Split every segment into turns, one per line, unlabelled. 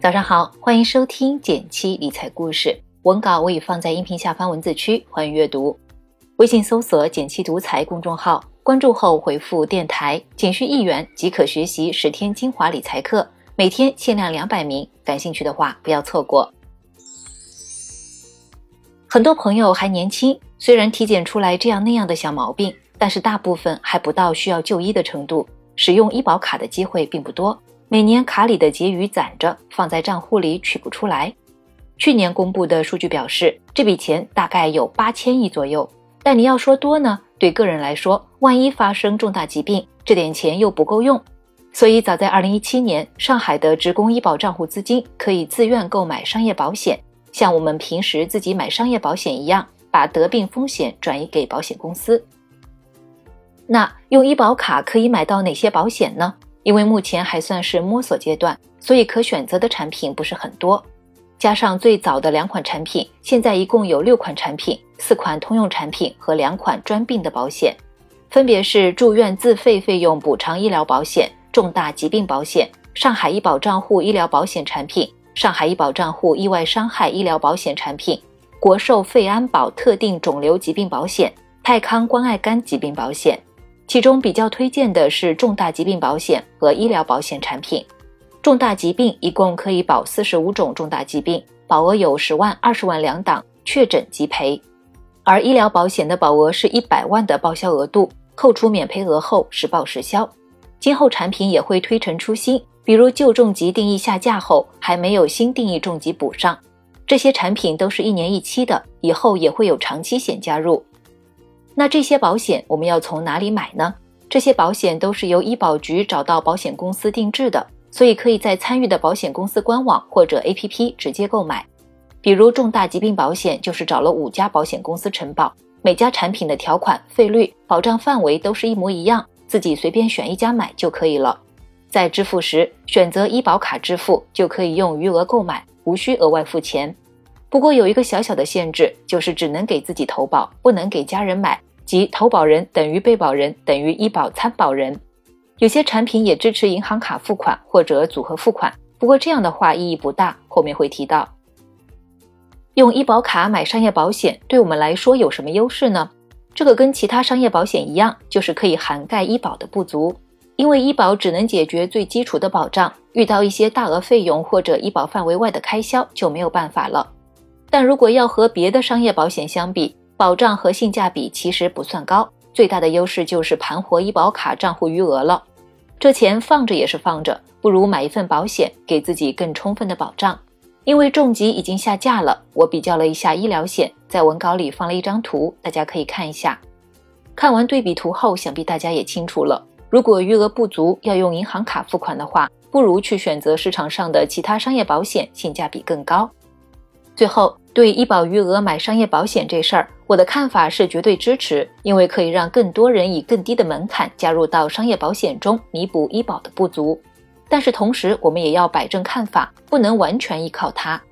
早上好，欢迎收听减七理财故事。文稿我已放在音频下方文字区，欢迎阅读。微信搜索“减七独裁公众号，关注后回复“电台”，仅需一元即可学习十天精华理财课，每天限量两百名。感兴趣的话，不要错过。很多朋友还年轻，虽然体检出来这样那样的小毛病，但是大部分还不到需要就医的程度，使用医保卡的机会并不多。每年卡里的结余攒着，放在账户里取不出来。去年公布的数据表示，这笔钱大概有八千亿左右。但你要说多呢，对个人来说，万一发生重大疾病，这点钱又不够用。所以早在二零一七年，上海的职工医保账户资金可以自愿购买商业保险，像我们平时自己买商业保险一样，把得病风险转移给保险公司。那用医保卡可以买到哪些保险呢？因为目前还算是摸索阶段，所以可选择的产品不是很多。加上最早的两款产品，现在一共有六款产品，四款通用产品和两款专病的保险，分别是住院自费费用补偿医疗保险、重大疾病保险、上海医保账户医疗保险产品、上海医保账户意外伤害医疗保险产品、国寿费安保特定肿瘤疾病保险、泰康关爱肝疾病保险。其中比较推荐的是重大疾病保险和医疗保险产品。重大疾病一共可以保四十五种重大疾病，保额有十万、二十万两档，确诊即赔。而医疗保险的保额是一百万的报销额度，扣除免赔额后实报实销。今后产品也会推陈出新，比如旧重疾定义下架后还没有新定义重疾补上。这些产品都是一年一期的，以后也会有长期险加入。那这些保险我们要从哪里买呢？这些保险都是由医保局找到保险公司定制的，所以可以在参与的保险公司官网或者 APP 直接购买。比如重大疾病保险，就是找了五家保险公司承保，每家产品的条款、费率、保障范围都是一模一样，自己随便选一家买就可以了。在支付时选择医保卡支付，就可以用余额购买，无需额外付钱。不过有一个小小的限制，就是只能给自己投保，不能给家人买。即投保人等于被保人等于医保参保人，有些产品也支持银行卡付款或者组合付款，不过这样的话意义不大，后面会提到。用医保卡买商业保险对我们来说有什么优势呢？这个跟其他商业保险一样，就是可以涵盖医保的不足，因为医保只能解决最基础的保障，遇到一些大额费用或者医保范围外的开销就没有办法了。但如果要和别的商业保险相比，保障和性价比其实不算高，最大的优势就是盘活医保卡账户余额了。这钱放着也是放着，不如买一份保险，给自己更充分的保障。因为重疾已经下架了，我比较了一下医疗险，在文稿里放了一张图，大家可以看一下。看完对比图后，想必大家也清楚了。如果余额不足，要用银行卡付款的话，不如去选择市场上的其他商业保险，性价比更高。最后，对医保余额买商业保险这事儿。我的看法是绝对支持，因为可以让更多人以更低的门槛加入到商业保险中，弥补医保的不足。但是同时，我们也要摆正看法，不能完全依靠它。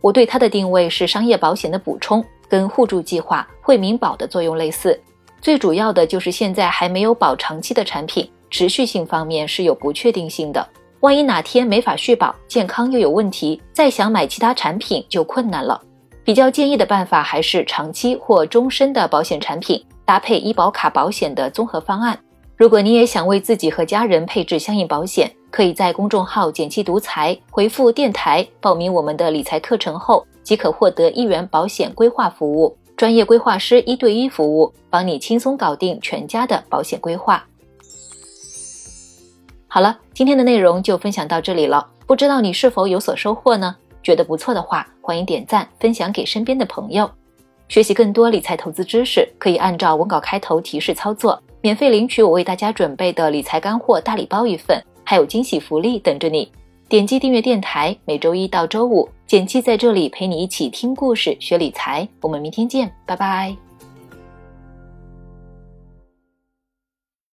我对它的定位是商业保险的补充，跟互助计划、惠民保的作用类似。最主要的就是现在还没有保长期的产品，持续性方面是有不确定性的。万一哪天没法续保，健康又有问题，再想买其他产品就困难了。比较建议的办法还是长期或终身的保险产品搭配医保卡保险的综合方案。如果你也想为自己和家人配置相应保险，可以在公众号“减气独裁”回复“电台”报名我们的理财课程后，即可获得一元保险规划服务，专业规划师一对一服务，帮你轻松搞定全家的保险规划。好了，今天的内容就分享到这里了，不知道你是否有所收获呢？觉得不错的话，欢迎点赞分享给身边的朋友。学习更多理财投资知识，可以按照文稿开头提示操作，免费领取我为大家准备的理财干货大礼包一份，还有惊喜福利等着你。点击订阅电台，每周一到周五，简七在这里陪你一起听故事、学理财。我们明天见，拜拜。